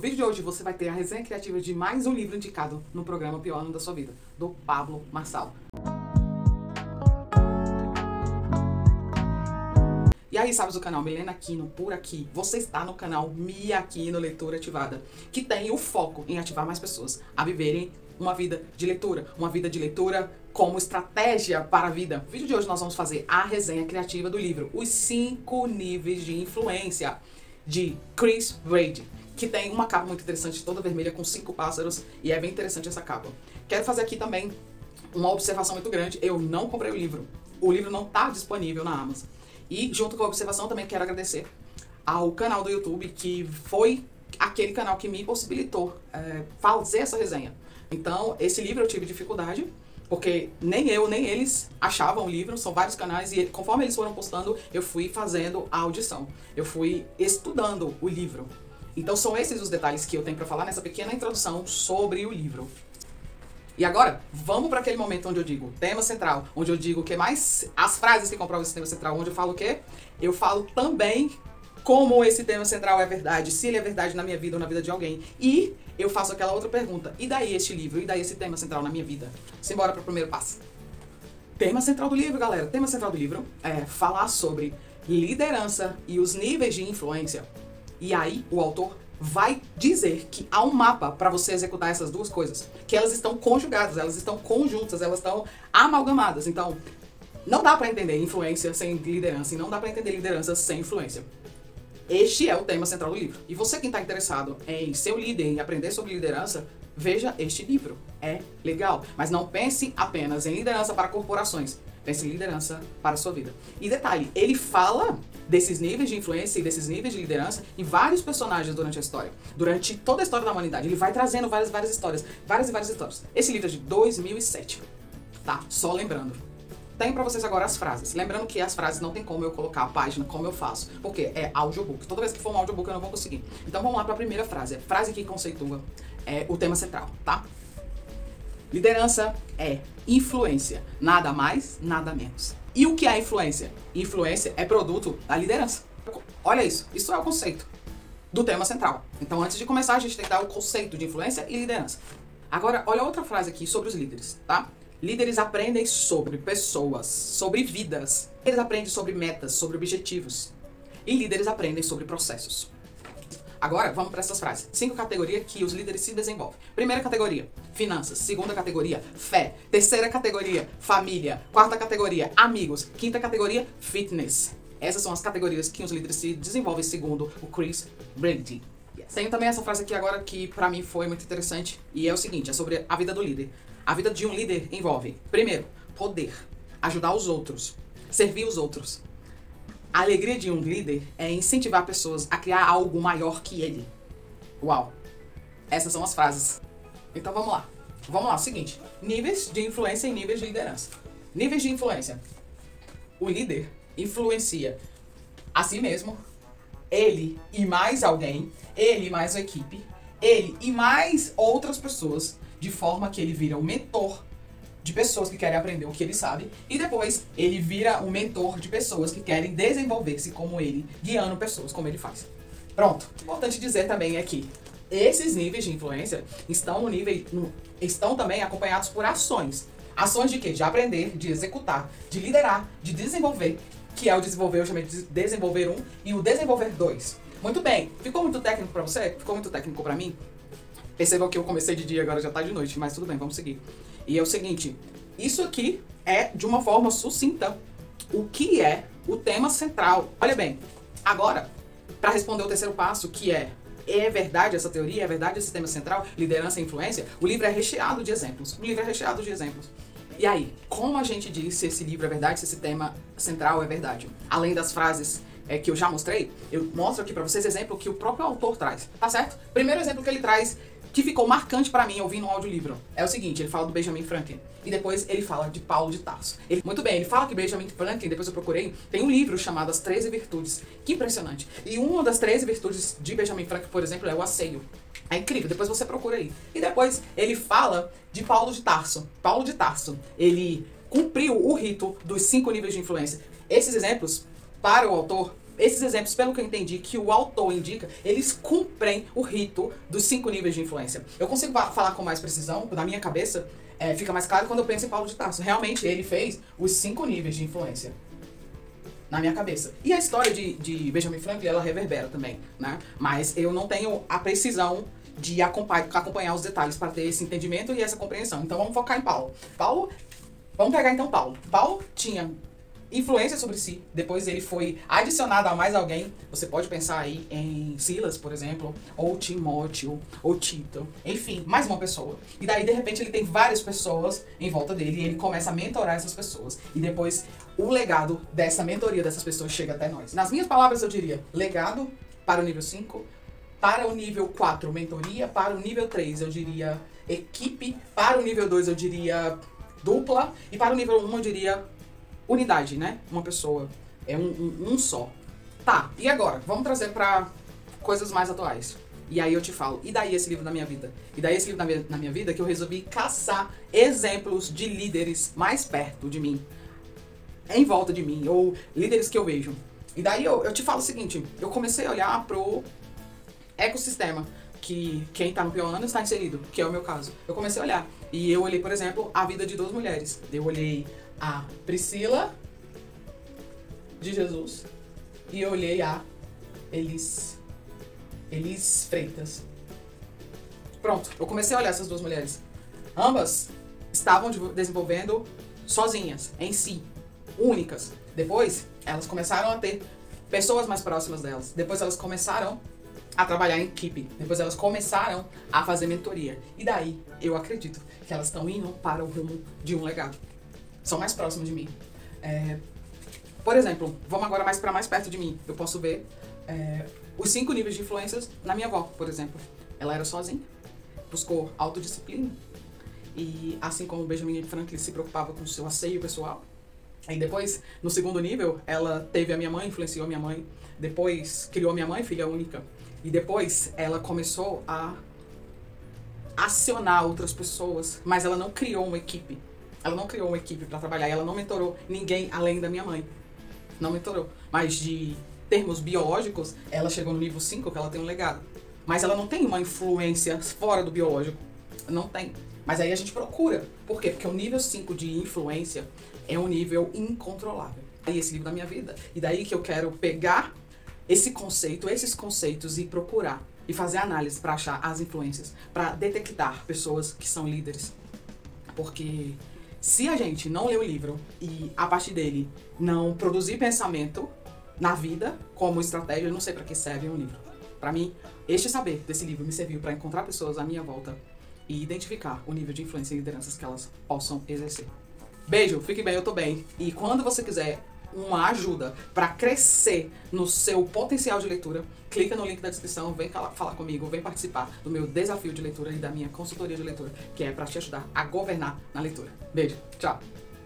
vídeo de hoje você vai ter a resenha criativa de mais um livro indicado no programa Pior Ano da Sua Vida, do Pablo Marçal. E aí, sabes o canal Milena Aquino por aqui? Você está no canal Mi Aquino Leitura Ativada, que tem o foco em ativar mais pessoas a viverem uma vida de leitura, uma vida de leitura como estratégia para a vida. No vídeo de hoje nós vamos fazer a resenha criativa do livro Os Cinco Níveis de Influência, de Chris Brady, que tem uma capa muito interessante, toda vermelha, com cinco pássaros, e é bem interessante essa capa. Quero fazer aqui também uma observação muito grande, eu não comprei o livro. O livro não está disponível na Amazon. E junto com a observação também quero agradecer ao canal do YouTube, que foi aquele canal que me possibilitou é, fazer essa resenha. Então, esse livro eu tive dificuldade, porque nem eu, nem eles achavam o livro, são vários canais, e conforme eles foram postando, eu fui fazendo a audição. Eu fui estudando o livro. Então são esses os detalhes que eu tenho para falar nessa pequena introdução sobre o livro. E agora, vamos para aquele momento onde eu digo tema central, onde eu digo o que mais as frases que comprovam esse tema central, onde eu falo o quê? Eu falo também como esse tema central é verdade, se ele é verdade na minha vida ou na vida de alguém. E eu faço aquela outra pergunta: e daí este livro? E daí esse tema central na minha vida? Simbora para o primeiro passo. Tema central do livro, galera. Tema central do livro é falar sobre liderança e os níveis de influência. E aí o autor vai dizer que há um mapa para você executar essas duas coisas, que elas estão conjugadas, elas estão conjuntas, elas estão amalgamadas. Então, não dá para entender influência sem liderança e não dá para entender liderança sem influência. Este é o tema central do livro. E você que está interessado em ser um líder, em aprender sobre liderança, veja este livro. É legal. Mas não pense apenas em liderança para corporações. Em liderança para a sua vida. E detalhe, ele fala desses níveis de influência e desses níveis de liderança em vários personagens durante a história. Durante toda a história da humanidade. Ele vai trazendo várias, várias histórias. Várias e várias histórias. Esse livro é de 2007. Tá? Só lembrando. Tenho para vocês agora as frases. Lembrando que as frases não tem como eu colocar a página como eu faço, porque é audiobook. Toda vez que for um audiobook eu não vou conseguir. Então vamos lá para a primeira frase. A frase que conceitua é o tema central, tá? Liderança é influência, nada mais, nada menos. E o que é influência? Influência é produto da liderança. Olha isso, isso é o conceito do tema central. Então, antes de começar, a gente tem que dar o conceito de influência e liderança. Agora, olha outra frase aqui sobre os líderes, tá? Líderes aprendem sobre pessoas, sobre vidas. Eles aprendem sobre metas, sobre objetivos. E líderes aprendem sobre processos. Agora, vamos para essas frases. Cinco categorias que os líderes se desenvolvem. Primeira categoria, finanças. Segunda categoria, fé. Terceira categoria, família. Quarta categoria, amigos. Quinta categoria, fitness. Essas são as categorias que os líderes se desenvolvem segundo o Chris Brady. Tenho também essa frase aqui agora que para mim foi muito interessante e é o seguinte, é sobre a vida do líder. A vida de um líder envolve, primeiro, poder, ajudar os outros, servir os outros. A alegria de um líder é incentivar pessoas a criar algo maior que ele. Uau! Essas são as frases. Então vamos lá. Vamos lá, seguinte: níveis de influência e níveis de liderança. Níveis de influência. O líder influencia a si mesmo, ele e mais alguém, ele e mais a equipe, ele e mais outras pessoas de forma que ele vira um mentor de pessoas que querem aprender o que ele sabe e depois ele vira um mentor de pessoas que querem desenvolver-se como ele, guiando pessoas como ele faz. Pronto. Importante dizer também é que esses níveis de influência estão no nível no, estão também acompanhados por ações. Ações de quê? De aprender, de executar, de liderar, de desenvolver, que é o desenvolver, eu chamei de desenvolver um e o desenvolver dois. Muito bem. Ficou muito técnico para você? Ficou muito técnico para mim? Percebam que eu comecei de dia, agora já tá de noite, mas tudo bem, vamos seguir. E é o seguinte, isso aqui é de uma forma sucinta o que é o tema central. Olha bem, agora, para responder o terceiro passo, que é é verdade essa teoria? É verdade esse tema central? Liderança e influência? O livro é recheado de exemplos. O livro é recheado de exemplos. E aí, como a gente diz se esse livro é verdade, se esse tema central é verdade? Além das frases é, que eu já mostrei, eu mostro aqui para vocês exemplo que o próprio autor traz, tá certo? Primeiro exemplo que ele traz que ficou marcante para mim ouvindo um audiolivro. É o seguinte, ele fala do Benjamin Franklin e depois ele fala de Paulo de Tarso. Ele, muito bem, ele fala que Benjamin Franklin, depois eu procurei, tem um livro chamado As 13 Virtudes. Que impressionante. E uma das 13 virtudes de Benjamin Franklin, por exemplo, é o asseio. É incrível, depois você procura aí. E depois ele fala de Paulo de Tarso. Paulo de Tarso, ele cumpriu o rito dos cinco níveis de influência. Esses exemplos, para o autor, esses exemplos, pelo que eu entendi, que o autor indica, eles cumprem o rito dos cinco níveis de influência. Eu consigo falar com mais precisão, na minha cabeça, é, fica mais claro quando eu penso em Paulo de Tarso. Realmente, ele fez os cinco níveis de influência na minha cabeça. E a história de, de Benjamin Franklin, ela reverbera também, né? Mas eu não tenho a precisão de acompanhar os detalhes para ter esse entendimento e essa compreensão. Então vamos focar em Paulo. Paulo, vamos pegar então Paulo. Paulo tinha influência sobre si. Depois ele foi adicionado a mais alguém. Você pode pensar aí em Silas, por exemplo, ou Timóteo, ou Tito, enfim, mais uma pessoa. E daí, de repente, ele tem várias pessoas em volta dele e ele começa a mentorar essas pessoas. E depois o legado dessa mentoria dessas pessoas chega até nós. Nas minhas palavras, eu diria legado para o nível 5, para o nível 4, mentoria, para o nível 3, eu diria equipe, para o nível 2, eu diria dupla, e para o nível 1, eu diria unidade, né? Uma pessoa. É um, um, um só. Tá, e agora? Vamos trazer para coisas mais atuais. E aí eu te falo, e daí esse livro na minha vida? E daí esse livro na minha, na minha vida que eu resolvi caçar exemplos de líderes mais perto de mim, em volta de mim, ou líderes que eu vejo. E daí eu, eu te falo o seguinte, eu comecei a olhar pro ecossistema que quem tá no pior ano está inserido, que é o meu caso. Eu comecei a olhar. E eu olhei, por exemplo, a vida de duas mulheres. Eu olhei a Priscila de Jesus e olhei a Elis, Elis Freitas. Pronto, eu comecei a olhar essas duas mulheres. Ambas estavam desenvolvendo sozinhas, em si, únicas. Depois, elas começaram a ter pessoas mais próximas delas. Depois, elas começaram a trabalhar em equipe. Depois, elas começaram a fazer mentoria. E daí, eu acredito que elas estão indo para o rumo de um legado são mais próximos de mim. É, por exemplo, vamos agora mais para mais perto de mim. Eu posso ver é, os cinco níveis de influências na minha avó, por exemplo. Ela era sozinha, buscou autodisciplina. E assim como Benjamin Franklin se preocupava com seu asseio pessoal. Aí depois, no segundo nível, ela teve a minha mãe, influenciou a minha mãe. Depois criou a minha mãe, filha única. E depois ela começou a acionar outras pessoas, mas ela não criou uma equipe. Ela não criou uma equipe para trabalhar, ela não mentorou ninguém além da minha mãe. Não mentorou. Mas de termos biológicos, ela chegou no nível 5 que ela tem um legado. Mas ela não tem uma influência fora do biológico. Não tem. Mas aí a gente procura. Por quê? Porque o nível 5 de influência é um nível incontrolável. Aí esse livro da minha vida. E daí que eu quero pegar esse conceito, esses conceitos e procurar e fazer análise para achar as influências, para detectar pessoas que são líderes. Porque se a gente não ler o livro e a partir dele não produzir pensamento na vida como estratégia, eu não sei para que serve um livro. Para mim, este saber desse livro me serviu para encontrar pessoas à minha volta e identificar o nível de influência e lideranças que elas possam exercer. Beijo, fique bem, eu tô bem. E quando você quiser uma ajuda para crescer no seu potencial de leitura, clica no link da descrição, vem falar comigo, vem participar do meu desafio de leitura e da minha consultoria de leitura, que é para te ajudar a governar na leitura. Beijo, tchau!